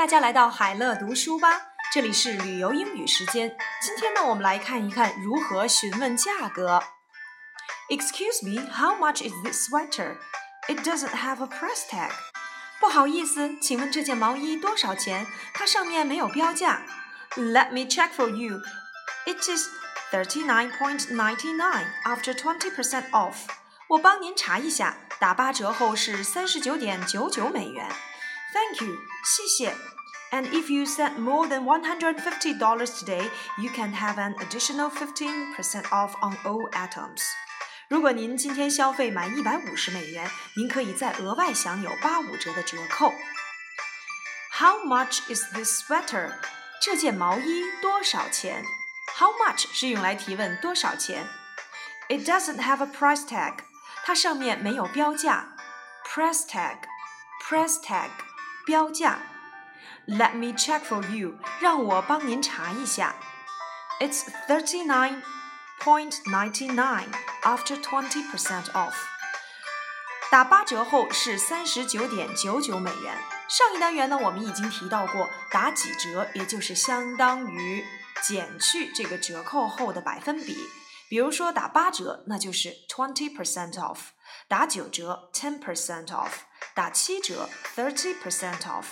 大家来到海乐读书吧，这里是旅游英语时间。今天呢，我们来看一看如何询问价格。Excuse me, how much is this sweater? It doesn't have a price tag. 不好意思，请问这件毛衣多少钱？它上面没有标价。Let me check for you. It is thirty-nine point ninety-nine after twenty percent off. 我帮您查一下，打八折后是三十九点九九美元。Thank you，谢谢。And if you spend more than $150 today, you can have an additional 15% off on all items. 如果您今天消费满一百五十美元，您可以再额外享有八五折的折扣。How much is this sweater？这件毛衣多少钱？How much 是用来提问多少钱。It doesn't have a price tag。它上面没有标价。Price tag，price tag。 标价。Let me check for you，让我帮您查一下。It's thirty nine point ninety nine after twenty percent off。打八折后是三十九点九九美元。上一单元呢，我们已经提到过，打几折也就是相当于减去这个折扣后的百分比。比如说打八折，那就是 twenty percent off；打九折，ten percent off。打七折，thirty percent off.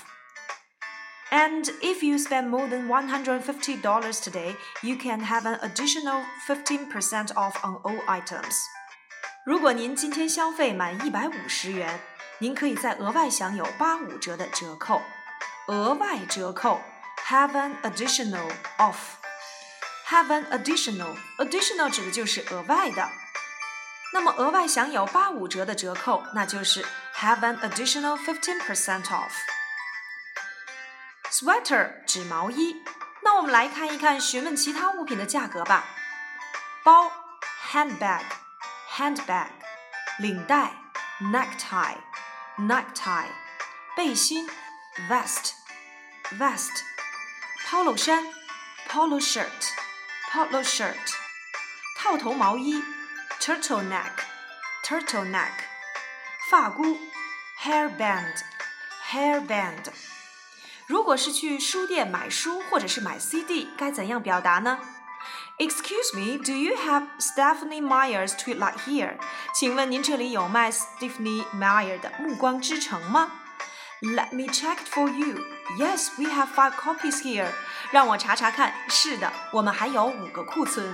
And if you spend more than $150 today, you can have an additional 15% off on all items. 如果您今天消费满一百五十元，您可以再额外享有八五折的折扣。额外折扣，have an additional off。have an additional additional 指的就是额外的。 那么额外享有八五折的折扣，那就是 have an additional fifteen percent off。Sweater 指毛衣。那我们来看一看询问其他物品的价格吧。包 handbag，handbag，领带 necktie，necktie，背心 vest，vest，polo 衫 polo shirt，polo shirt，套头毛衣。turtleneck，turtleneck，发箍，hairband，hairband。如果是去书店买书或者是买 CD，该怎样表达呢？Excuse me, do you have Stephanie Meyer's Twilight here？请问您这里有卖 Stephanie Meyer 的《暮光之城》吗？Let me check for you. Yes, we have five copies here. 让我查查看。是的，我们还有五个库存。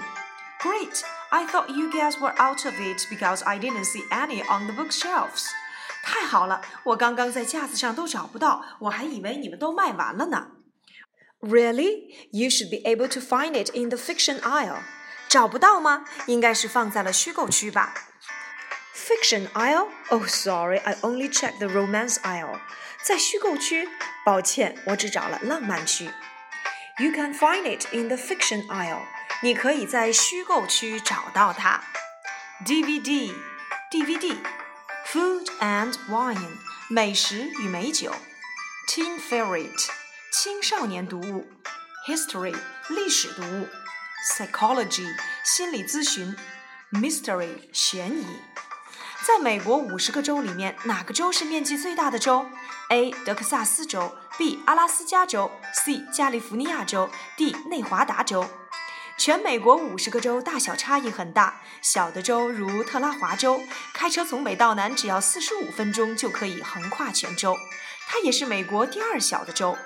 Great. I thought you guys were out of it because I didn't see any on the bookshelves. 太好了，我刚刚在架子上都找不到，我还以为你们都卖完了呢。Really? You should be able to find it in the fiction aisle. 找不到吗？应该是放在了虚构区吧。Fiction aisle? Oh, sorry, I only checked the romance aisle. 在虚构区，抱歉，我只找了浪漫区。You can find it in the fiction aisle. 你可以在虚构区找到它。DVD，DVD，Food and Wine，美食与美酒。Teen Favorite，青少年读物。History，历史读物。Psychology，心理咨询。Mystery，悬疑。在美国五十个州里面，哪个州是面积最大的州？A. 德克萨斯州，B. 阿拉斯加州，C. 加利福尼亚州，D. 内华达州。全美国五十个州大小差异很大，小的州如特拉华州，开车从北到南只要四十五分钟就可以横跨全州，它也是美国第二小的州。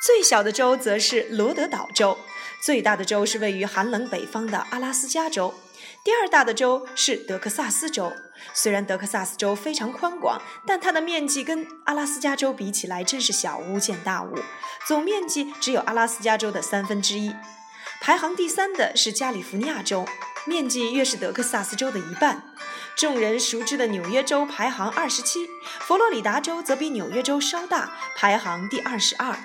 最小的州则是罗德岛州，最大的州是位于寒冷北方的阿拉斯加州，第二大的州是德克萨斯州。虽然德克萨斯州非常宽广，但它的面积跟阿拉斯加州比起来真是小巫见大巫，总面积只有阿拉斯加州的三分之一。排行第三的是加利福尼亚州，面积约是德克萨斯州的一半。众人熟知的纽约州排行二十七，佛罗里达州则比纽约州稍大，排行第二十二。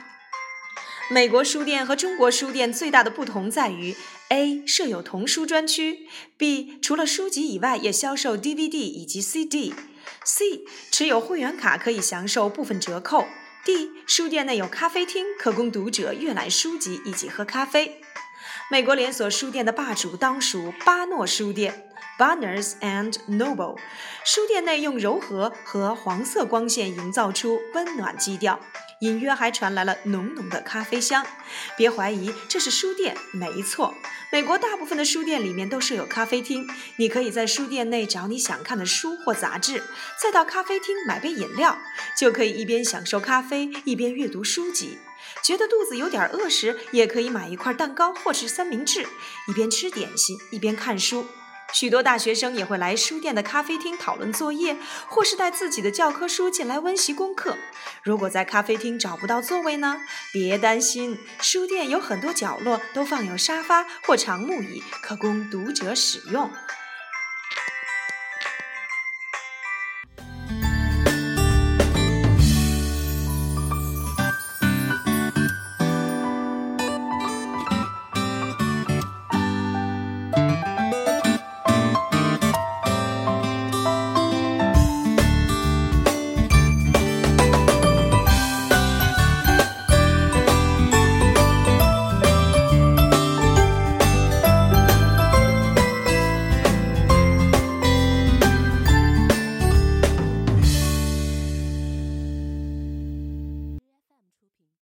美国书店和中国书店最大的不同在于：A 设有童书专区；B 除了书籍以外也销售 DVD 以及 CD；C 持有会员卡可以享受部分折扣；D 书店内有咖啡厅，可供读者阅览书籍以及喝咖啡。美国连锁书店的霸主当属巴诺书店 （Barnes and Noble）。书店内用柔和和黄色光线营造出温暖基调，隐约还传来了浓浓的咖啡香。别怀疑，这是书店，没错。美国大部分的书店里面都设有咖啡厅，你可以在书店内找你想看的书或杂志，再到咖啡厅买杯饮料，就可以一边享受咖啡，一边阅读书籍。觉得肚子有点饿时，也可以买一块蛋糕或是三明治，一边吃点心一边看书。许多大学生也会来书店的咖啡厅讨论作业，或是带自己的教科书进来温习功课。如果在咖啡厅找不到座位呢？别担心，书店有很多角落都放有沙发或长木椅，可供读者使用。